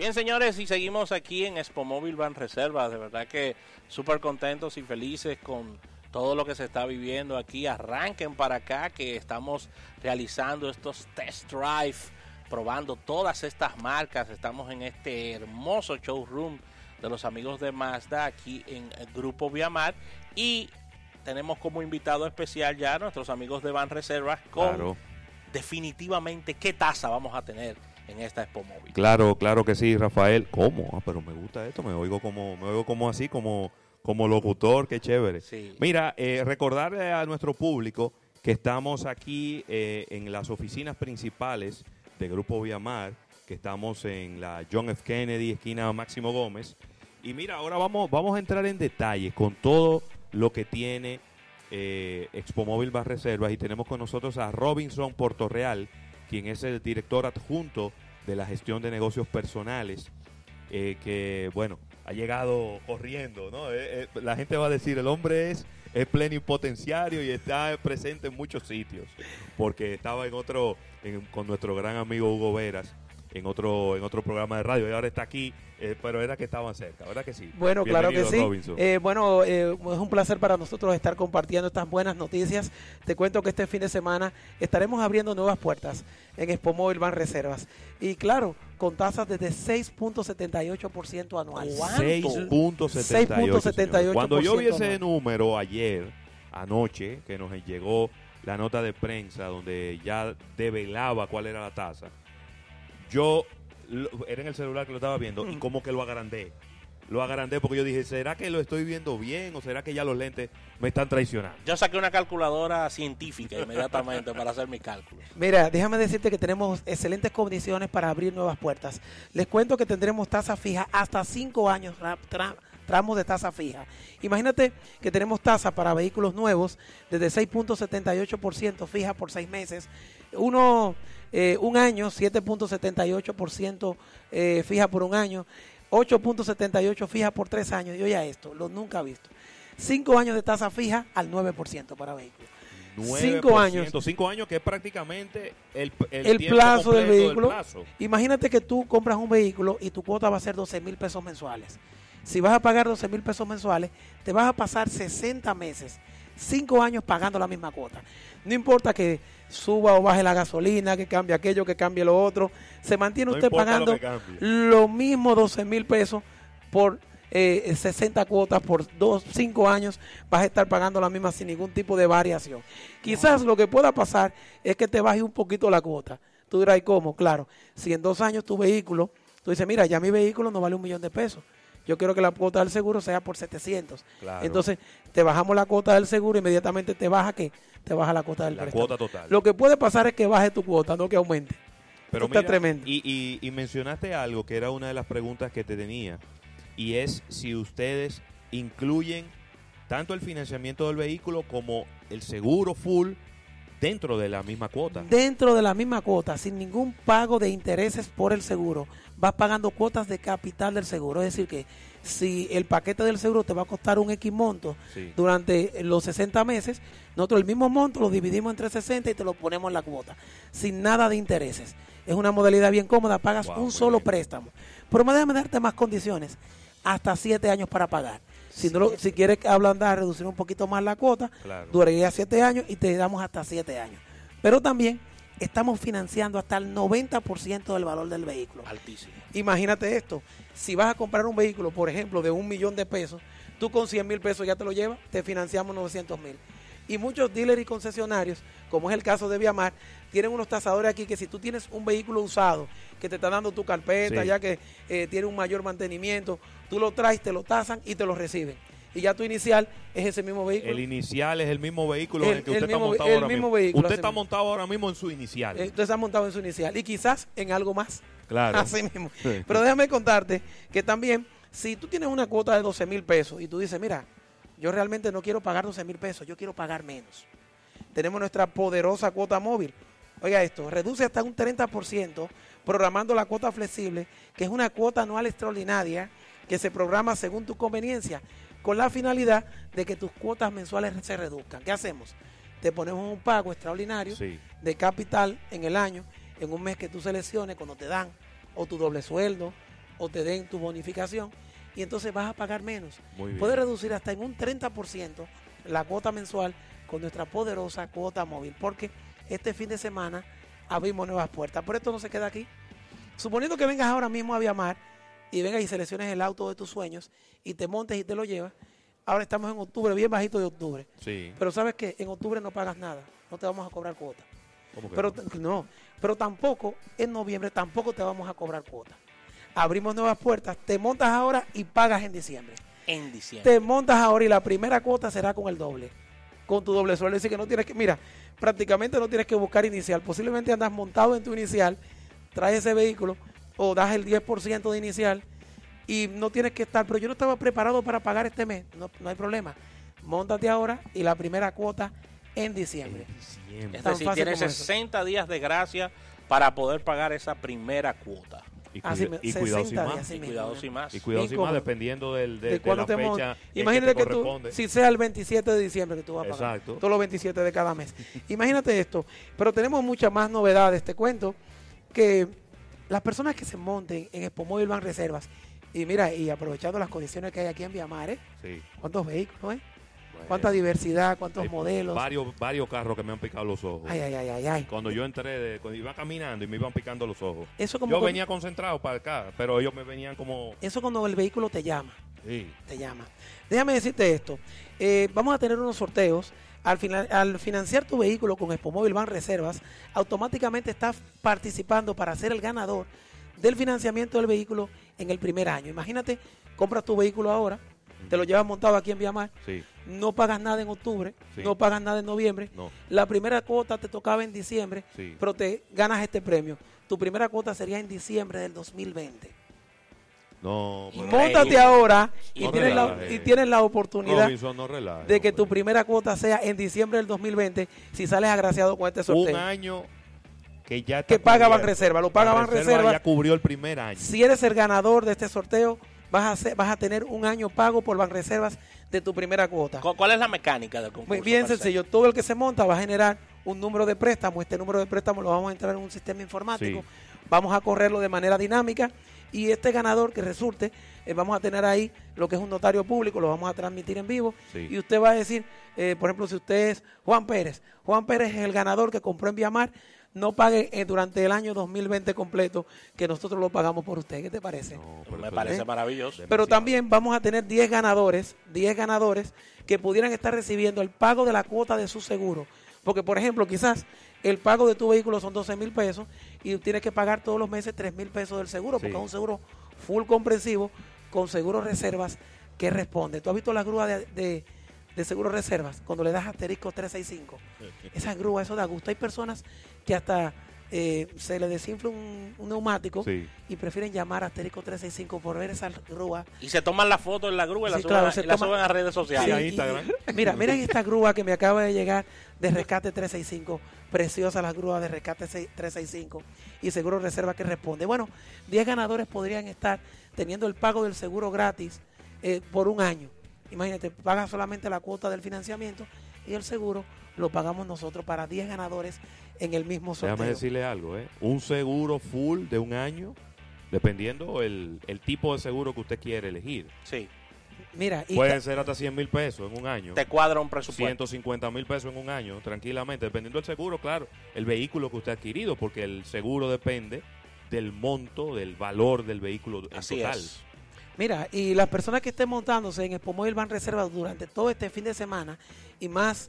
Bien, señores, y seguimos aquí en Expo Móvil Van Reservas. De verdad que súper contentos y felices con todo lo que se está viviendo aquí. Arranquen para acá que estamos realizando estos test drive, probando todas estas marcas. Estamos en este hermoso showroom de los amigos de Mazda aquí en el Grupo Viamar. Y tenemos como invitado especial ya a nuestros amigos de Van Reservas con Claro. definitivamente qué tasa vamos a tener en esta Expo Móvil. Claro, claro que sí, Rafael. ¿Cómo? Ah, pero me gusta esto, me oigo como, me oigo como así, como, como locutor, qué chévere. Sí. Mira, eh, recordarle a nuestro público que estamos aquí eh, en las oficinas principales de Grupo Viamar, que estamos en la John F. Kennedy, esquina Máximo Gómez. Y mira, ahora vamos, vamos a entrar en detalle con todo lo que tiene eh, Expo Móvil Bar Reservas y tenemos con nosotros a Robinson Portorreal, quien es el director adjunto de la gestión de negocios personales, eh, que bueno, ha llegado corriendo, ¿no? Eh, eh, la gente va a decir, el hombre es, es plenipotenciario y está presente en muchos sitios, porque estaba en otro, con nuestro gran amigo Hugo Veras, en otro, en otro programa de radio y ahora está aquí, eh, pero era que estaban cerca, ¿verdad que sí? Bueno, claro que sí. Eh, bueno, eh, es un placer para nosotros estar compartiendo estas buenas noticias. Te cuento que este fin de semana estaremos abriendo nuevas puertas en Expo Móvil Van Reservas. Y claro, con tasas desde 6.78% anual. 6.78. 6.78%. Cuando yo vi ese anual. número ayer, anoche, que nos llegó la nota de prensa donde ya develaba cuál era la tasa, yo lo- era en el celular que lo estaba viendo y como que lo agrandé. Lo agrandé porque yo dije, ¿será que lo estoy viendo bien o será que ya los lentes me están traicionando? Yo saqué una calculadora científica inmediatamente para hacer mis cálculos. Mira, déjame decirte que tenemos excelentes condiciones para abrir nuevas puertas. Les cuento que tendremos tasa fija hasta 5 años, tramos de tasa fija. Imagínate que tenemos tasa para vehículos nuevos desde 6.78% fija por 6 meses. Uno, eh, un año, 7.78% eh, fija por un año. 8.78 fija por 3 años. Y oye esto, lo nunca visto. 5 años de tasa fija al 9% para vehículos. 9%, años. Cinco años que es prácticamente el, el, plazo del vehículo. plazo. Imagínate que tú compras un vehículo y tu cuota va a ser 12 mil pesos mensuales. Si vas a pagar 12 mil pesos mensuales, te vas a pasar 60 meses, 5 años pagando la misma cuota. No importa que suba o baje la gasolina, que cambie aquello, que cambie lo otro, se mantiene No usted lo pagando lo mismo 12 mil pesos por eh, 60 cuotas por 5 años, vas a estar pagando la misma sin ningún tipo de variación. Quizás lo que pueda pasar es que te baje un poquito la cuota. Tú dirás, ¿y cómo? Claro, si en dos años tu vehículo, tú dices, mira, ya mi vehículo no vale un millón de pesos. Yo quiero que la cuota del seguro sea por 700. Claro. Entonces, te bajamos la cuota del seguro, inmediatamente te baja que te baja la cuota del La préstamo. cuota total. Lo que puede pasar es que baje tu cuota, no que aumente. Pero está tremendo. Y, y- y mencionaste algo que era una de las preguntas que te tenía, y es si ustedes incluyen tanto el financiamiento del vehículo como el seguro full dentro de la misma cuota. Dentro de la misma cuota, sin ningún pago de intereses por el seguro, vas pagando cuotas de capital del seguro. Es decir, que si el paquete del seguro te va a costar un X monto Sí. durante los 60 meses, nosotros el mismo monto lo dividimos entre 60 y te lo ponemos en la cuota, sin nada de intereses. Es una modalidad bien cómoda, pagas Wow, un solo bien. préstamo. Pero me déjame darte más condiciones, hasta 7 años para pagar. Si, no lo- si quieres ablandar, reducir un poquito más la cuota, Claro. duraría 7 años y te damos hasta 7 años. Pero también estamos financiando hasta el 90% del valor del vehículo. Altísimo. Imagínate esto, si vas a comprar un vehículo, por ejemplo, de un millón de pesos, tú con 100 mil pesos ya te lo llevas, te financiamos 900 mil. Y muchos dealers y concesionarios, como es el caso de Viamar, tienen unos tasadores aquí que si tú tienes un vehículo usado, que te está dando tu carpeta, Sí. ya que eh, tiene un mayor mantenimiento, tú lo traes, te lo tasan y te lo reciben. Y ya tu inicial es ese mismo vehículo. El inicial es el mismo vehículo El- en el que el usted está mismo- montado el ahora mismo mismo. vehículo, usted está mismo. montado ahora mismo en su inicial. Eh, Entonces está montado en su inicial y quizás en algo más. claro. Así mismo. Sí. Pero déjame contarte que también, si tú tienes una cuota de 12 mil pesos y tú dices, mira, yo realmente no quiero pagar 12 mil pesos, yo quiero pagar menos. Tenemos nuestra poderosa cuota móvil. Oiga esto, reduce hasta un 30% programando la cuota flexible, que es una cuota anual extraordinaria que se programa según tu conveniencia, con la finalidad de que tus cuotas mensuales se reduzcan. ¿Qué hacemos? Te ponemos un pago extraordinario Sí. de capital en el año, en un mes que tú selecciones cuando te dan, o tu doble sueldo, o te den tu bonificación y entonces vas a pagar menos. Puedes reducir hasta en un 30% la cuota mensual con nuestra poderosa cuota móvil, porque este fin de semana abrimos nuevas puertas. Pero esto no se queda aquí. Suponiendo que vengas ahora mismo a Viamar y vengas y selecciones el auto de tus sueños y te montes y te lo llevas. Ahora estamos en octubre, bien bajito de octubre. Sí. Pero sabes que en octubre no pagas nada, no te vamos a cobrar cuota. ¿Cómo que Pero no? no, pero tampoco en noviembre tampoco te vamos a cobrar cuota. Abrimos nuevas puertas, te montas ahora y pagas en diciembre. En diciembre. Te montas ahora y la primera cuota será con el doble. Con tu doble sueldo. Es decir, que no tienes que, mira, prácticamente no tienes que buscar inicial. Posiblemente andas montado en tu inicial, traes ese vehículo o das el 10% de inicial y no tienes que estar. Pero yo no estaba preparado para pagar este mes. No, no hay problema. Móntate ahora y la primera cuota en diciembre. En diciembre. Es decir, tienes como eso. 60 días de gracia para poder pagar esa primera cuota. Y, cuida- y cuidado 60 sin más. y cuidado sin más. Y cuidado Bien sin más, dependiendo del, de, de de cuándo la te mon- fecha en Imagínate que tú, si sea el 27 de diciembre que tú vas a pagar. Exacto. Todos los 27 de cada mes. Imagínate esto. Pero tenemos muchas más novedades. Te cuento que las personas que se monten en Expo Móvil van reservas. Y mira, y aprovechando las condiciones que hay aquí en Viamar, ¿eh? Sí. ¿Cuántos vehículos, eh? Bueno, ¿Cuánta diversidad? ¿Cuántos hay modelos? Varios, varios carros que me han picado los ojos. Ay, ay, ay, ay, ay. Cuando yo entré, de- cuando iba caminando y me iban picando los ojos. Eso como, Yo cuando, venía concentrado para acá, pero ellos me venían como... eso cuando el vehículo te llama. Sí. te llama. Déjame decirte esto. Eh, vamos a tener unos sorteos. Al, final, al financiar tu vehículo con Expomóvil Ban Reservas, automáticamente estás participando para ser el ganador del financiamiento del vehículo en el primer año. Imagínate, compras tu vehículo ahora, te lo llevas montado aquí en Viamar, Sí, no pagas nada en octubre, Sí. no pagas nada en noviembre. no, La primera cuota te tocaba en diciembre, sí. pero te ganas este premio. Tu primera cuota sería en diciembre del 2020. No, pero- móntate ahora y, No tienes la, y tienes la oportunidad Robinson, no de que tu primera cuota sea en diciembre del 2020 si sales agraciado con este Un sorteo. año que ya Que paga. Banreserva, lo paga Banreserva. ya cubrió el primer año. Si eres el ganador de este sorteo, vas a, hacer- vas a tener un año pago por Banreservas de tu primera cuota. ¿Cu- ¿Cuál es la mecánica del concurso? Muy bien sencillo, todo el que se monta va a generar un número de préstamo. Este número de préstamo lo vamos a entrar en un sistema informático. Sí. Vamos a correrlo de manera dinámica y este ganador que resulte, eh, vamos a tener ahí lo que es un notario público, lo vamos a transmitir en vivo Sí. y usted va a decir, eh, por ejemplo, si usted es Juan Pérez, Juan Pérez es el ganador que compró en Viamar, no pague eh, durante el año 2020 completo, que nosotros lo pagamos por usted. ¿Qué te parece? No, pero Me parece maravilloso. Pero demasiado. también vamos a tener 10 ganadores, 10 ganadores que pudieran estar recibiendo el pago de la cuota de su seguro. Porque, por ejemplo, quizás el pago de tu vehículo son 12 mil pesos y tienes que pagar todos los meses 3 mil pesos del seguro, porque Sí. es un seguro full comprensivo con seguro reservas que responde. ¿Tú has visto la grúa de, de, de seguro reservas cuando le das asterisco 365? Esa grúa, eso da gusto. Hay personas que hasta eh, se le desinfla un, un neumático Sí. y prefieren llamar a asterisco 365 por ver esa grúa Y se toman la foto en la grúa y la, Sí, suben, claro, a, se y la suben a redes Sí, sociales. y- Instagram. y- mira, miren esta grúa que me acaba de llegar de Rescate 365. Preciosa la grúa de Rescate 6- 365 y Seguro Reserva que responde. Bueno, 10 ganadores podrían estar teniendo el pago del seguro gratis eh, por un año. Imagínate, paga solamente la cuota del financiamiento y el seguro lo pagamos nosotros para 10 ganadores en el mismo sorteo. Déjame decirle algo, ¿eh? Un seguro full de un año, dependiendo el, el tipo de seguro que usted quiere elegir. Sí, Mira, y Pueden ser hasta 100 mil pesos en un año. te cuadra un presupuesto. 150 mil pesos en un año, tranquilamente, dependiendo del seguro, claro, el vehículo que usted ha adquirido, porque el seguro depende del monto, del valor del vehículo en Así total. es. Mira, y las personas que estén montándose en Expo Móvil van reservas durante todo este fin de semana y más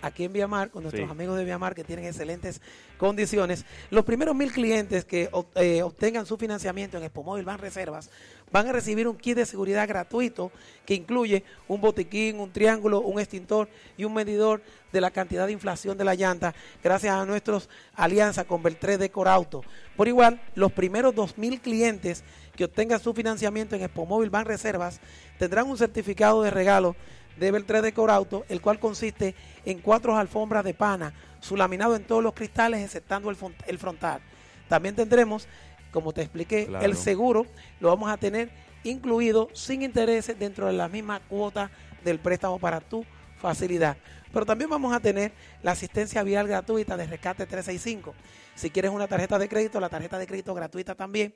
aquí en Viamar, con nuestros Sí. amigos de Viamar que tienen excelentes condiciones, los primeros mil clientes que eh, obtengan su financiamiento en Expo Móvil van reservas van a recibir un kit de seguridad gratuito que incluye un botiquín, un triángulo, un extintor y un medidor de la cantidad de inflación de la llanta gracias a nuestros alianza con Beltré de Corauto. Por igual, los primeros 2.000 clientes que obtengan su financiamiento en Expo Móvil Ban Reservas tendrán un certificado de regalo de Beltré de Corauto, el cual consiste en cuatro alfombras de pana, su laminado en todos los cristales, exceptando el, el frontal. También tendremos, como te expliqué, Claro. el seguro, lo vamos a tener incluido sin intereses dentro de la misma cuota del préstamo para tu facilidad. Pero también vamos a tener la asistencia vial gratuita de Rescate 365. Si quieres una tarjeta de crédito, la tarjeta de crédito gratuita también.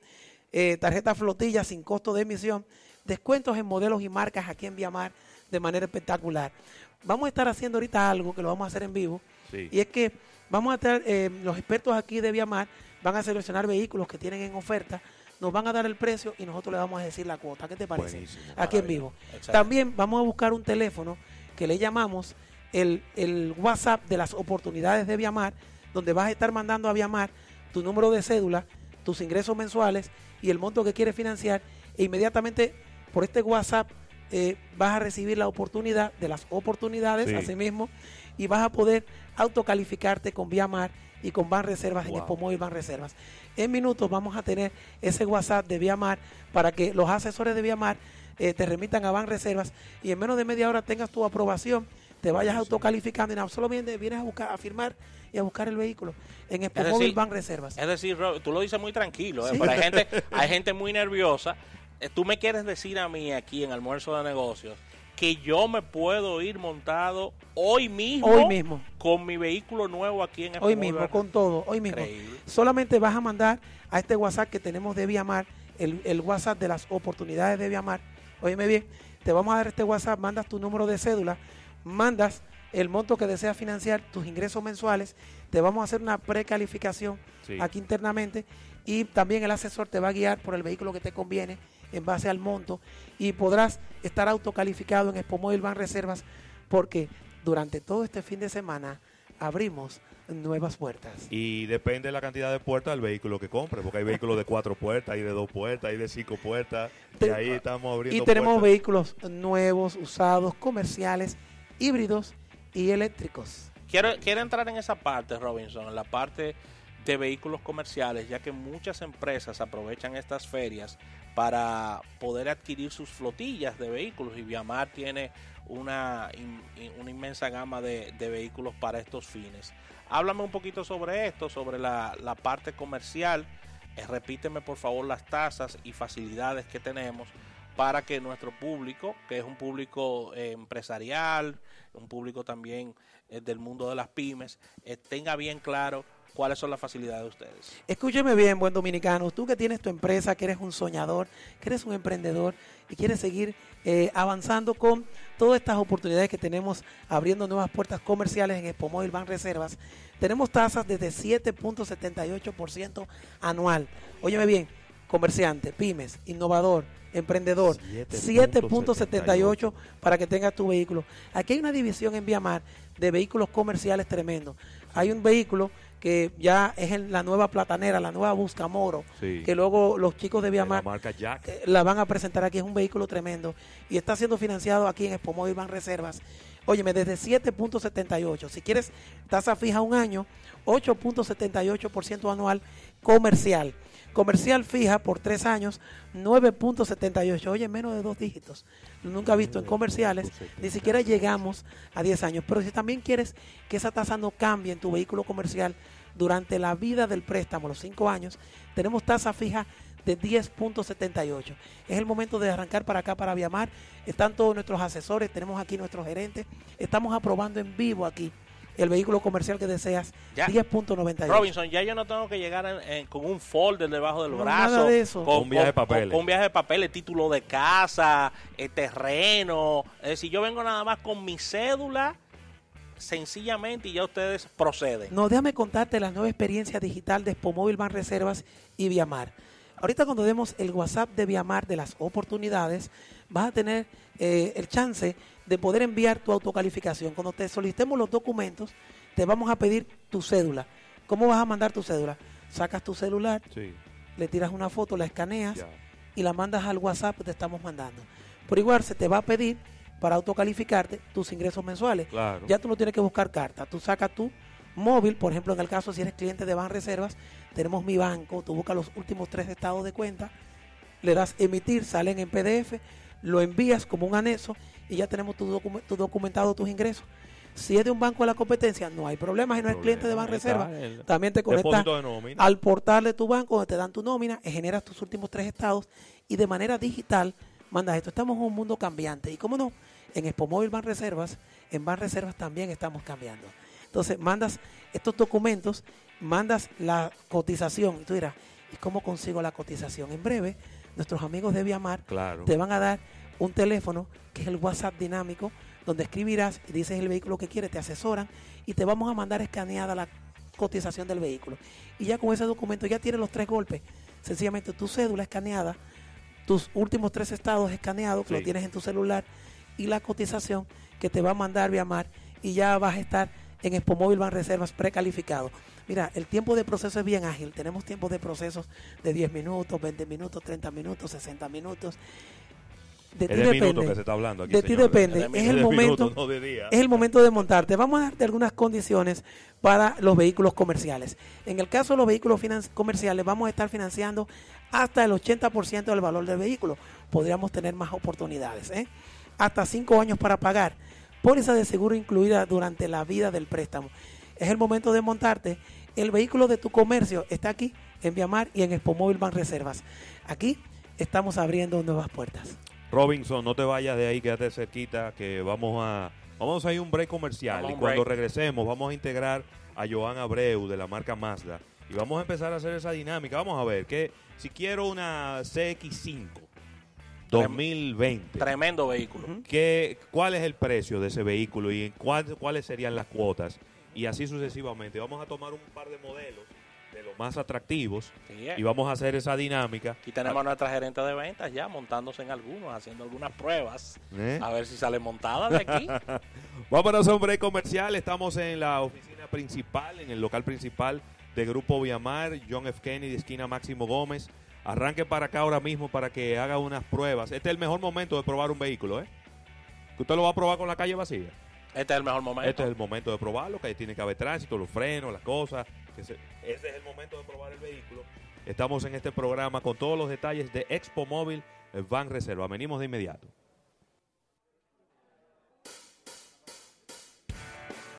Eh, tarjeta flotilla sin costo de emisión, descuentos en modelos y marcas aquí en Viamar de manera espectacular. Vamos a estar haciendo ahorita algo que lo vamos a hacer en vivo, Sí. y es que vamos a estar, eh, los expertos aquí de Viamar van a seleccionar vehículos que tienen en oferta, nos van a dar el precio y nosotros le vamos a decir la cuota. ¿Qué te parece? Buenísimo, Aquí en vivo. También vamos a buscar un teléfono que le llamamos el, el WhatsApp de las oportunidades de Viamar, donde vas a estar mandando a Viamar tu número de cédula, tus ingresos mensuales y el monto que quieres financiar e inmediatamente por este WhatsApp eh, vas a recibir la oportunidad de las oportunidades Sí. así mismo y vas a poder autocalificarte con Viamar y con Ban Reservas en. Expo Móvil Ban Reservas. En minutos vamos a tener ese WhatsApp de Viamar para que los asesores de Viamar eh, te remitan a Ban Reservas y en menos de media hora tengas tu aprobación, te vayas autocalificando y nada, solamente vienes a buscar, a firmar y a buscar el vehículo en Expo Es Móvil decir, Ban Reservas. Es decir, Rob, tú lo dices muy tranquilo, ¿eh? Sí. pero hay gente, hay gente muy nerviosa. Eh, Tú me quieres decir a mí aquí en Almuerzo de Negocios que yo me puedo ir montado hoy mismo, Hoy mismo. con mi vehículo nuevo aquí en Hoy Expo mismo, con todo, hoy mismo. Increíble. Solamente vas a mandar a este WhatsApp que tenemos de Viamar, el, el WhatsApp de las oportunidades de Viamar. Óyeme bien, te vamos a dar este WhatsApp, mandas tu número de cédula, mandas el monto que deseas financiar, tus ingresos mensuales, te vamos a hacer una precalificación Sí. aquí internamente y también el asesor te va a guiar por el vehículo que te conviene en base al monto y podrás estar autocalificado en Expo Móvil Ban Reservas porque durante todo este fin de semana abrimos nuevas puertas. Y depende de la cantidad de puertas del vehículo que compre, porque hay vehículos de cuatro puertas, hay de dos puertas, hay de cinco puertas, y ahí estamos abriendo Y tenemos puertas. vehículos nuevos, usados, comerciales, híbridos y eléctricos. Quiero, quiero entrar en esa parte, Robinson, en la parte de vehículos comerciales, ya que muchas empresas aprovechan estas ferias para poder adquirir sus flotillas de vehículos y Viamar tiene una, una inmensa gama de, de vehículos para estos fines. Háblame un poquito sobre esto, sobre la, la parte comercial. Eh, repíteme por favor las tasas y facilidades que tenemos para que nuestro público, que es un público eh, empresarial, un público también eh, del mundo de las pymes, eh, tenga bien claro cuáles son las facilidades de ustedes. Escúcheme bien, buen dominicano, tú que tienes tu empresa, que eres un soñador, que eres un emprendedor y quieres seguir avanzando con todas estas oportunidades que tenemos abriendo nuevas puertas comerciales en Expo Ban Reservas, tenemos tasas desde 7.78% anual. Óyeme bien, comerciante, pymes, innovador, emprendedor, 7.78 para que tengas tu vehículo. Aquí hay una división en Viamar de vehículos comerciales tremendo. Hay un vehículo que ya es en la nueva platanera, la nueva Buscamoro, Sí. que luego los chicos de la Viamar marca Jack. eh, la van a presentar aquí. Es un vehículo tremendo y está siendo financiado aquí en Expo Móvil Ban Reservas. Óyeme, desde 7.78. Si quieres tasa fija un año, 8.78% anual comercial. Comercial fija por tres años, 9.78. Oye, menos de dos dígitos. Nunca he visto en comerciales, ni siquiera llegamos a 10 años. Pero si también quieres que esa tasa no cambie en tu vehículo comercial durante la vida del préstamo, los cinco años, tenemos tasa fija de 10.78. Es el momento de arrancar para acá, para Viamar. Están todos nuestros asesores, tenemos aquí nuestros gerentes. Estamos aprobando en vivo aquí el vehículo comercial que deseas, Ya. 10.98. Robinson, ya yo no tengo que llegar en- en- con un folder debajo del No, brazo. nada de eso. Con, Un viaje de papeles. Con, un viaje de papeles, título de casa, eh, terreno. Es decir, yo vengo nada más con mi cédula, sencillamente, y ya ustedes proceden. No, déjame contarte la nueva experiencia digital de Expomóvil Ban Reservas y Viamar. Ahorita cuando demos el WhatsApp de Viamar de las oportunidades, vas a tener eh, el chance de poder enviar tu autocalificación. Cuando te solicitemos los documentos, te vamos a pedir tu cédula. ¿Cómo vas a mandar tu cédula? Sacas tu celular, Sí, le tiras una foto, la escaneas y la mandas al WhatsApp que te estamos mandando. Por igual se te va a pedir para autocalificarte tus ingresos mensuales. Claro. Ya tú no tienes que buscar carta. Tú sacas tu móvil, por ejemplo, en el caso si eres cliente de Ban Reservas, tenemos mi banco, tú buscas los últimos tres estados de cuenta, le das emitir, salen en PDF, lo envías como un anexo y ya tenemos tu, docu- tu documentado tus ingresos. Si es de un banco de la competencia, no hay problema. Si no es cliente de Ban Ahí está, Reservas, el también te conectas al portal de tu banco donde te dan tu nómina, generas tus últimos tres estados y de manera digital mandas esto. Estamos en un mundo cambiante y cómo no, en Expo Móvil Ban Reservas, en Ban Reservas también estamos cambiando. Entonces mandas estos documentos, mandas la cotización y tú dirás, ¿Y cómo consigo la cotización? En breve, nuestros amigos de Viamar Claro. te van a dar un teléfono que es el WhatsApp dinámico, donde escribirás y dices el vehículo que quieres, te asesoran y te vamos a mandar escaneada la cotización del vehículo. Y ya con ese documento ya tienes los tres golpes. Sencillamente tu cédula escaneada, tus últimos tres estados escaneados, que lo tienes en tu celular, y la cotización que te va a mandar Viamar y ya vas a estar en Expo Móvil Van Reservas precalificado. Mira, el tiempo de proceso es bien ágil. Tenemos tiempos de procesos de 10 minutos, 20 minutos, 30 minutos, 60 minutos. De ti depende. que se está hablando aquí, de ti depende. Es de Es el momento. minutos, no. Es el momento de montarte. Vamos a darte algunas condiciones para los vehículos comerciales. En el caso de los vehículos comerciales, vamos a estar financiando hasta el 80% del valor del vehículo. Podríamos tener más oportunidades. ¿eh? Hasta 5 años para pagar. Póliza de seguro incluida durante la vida del préstamo. Es el momento de montarte. El vehículo de tu comercio está aquí en Viamar y en Expo Móvil Van Reservas. Aquí estamos abriendo nuevas puertas. Robinson, no te vayas de ahí, quédate cerquita, que vamos a vamos a ir a un break comercial Vamos y cuando break. regresemos vamos a integrar a Joan Abreu de la marca Mazda y vamos a empezar a hacer esa dinámica. Vamos a ver que si quiero una CX5 2020, Tremendo vehículo. ¿qué, ¿cuál es el precio de ese vehículo y cuál- cuáles serían las cuotas? Y así sucesivamente. Vamos a tomar un par de modelos de los más atractivos Sí, eh. y vamos a hacer esa dinámica. Aquí tenemos a nuestra gerente de ventas ya montándose en algunos, haciendo algunas pruebas. ¿Eh? A ver si sale montada de aquí. Vámonos a un break comercial. Estamos en la oficina principal, en el local principal de Grupo Viamar, John F. Kennedy, esquina Máximo Gómez. Arranque para acá ahora mismo para que haga unas pruebas. Este es el mejor momento de probar un vehículo, ¿eh? Que usted lo va a probar con la calle vacía. Este es el mejor momento. Este es el momento de probarlo, que tiene que haber tránsito, los frenos, las cosas. Ese es el momento de probar el vehículo. Estamos en este programa con todos los detalles de Expo Móvil Van Reserva. Venimos de inmediato.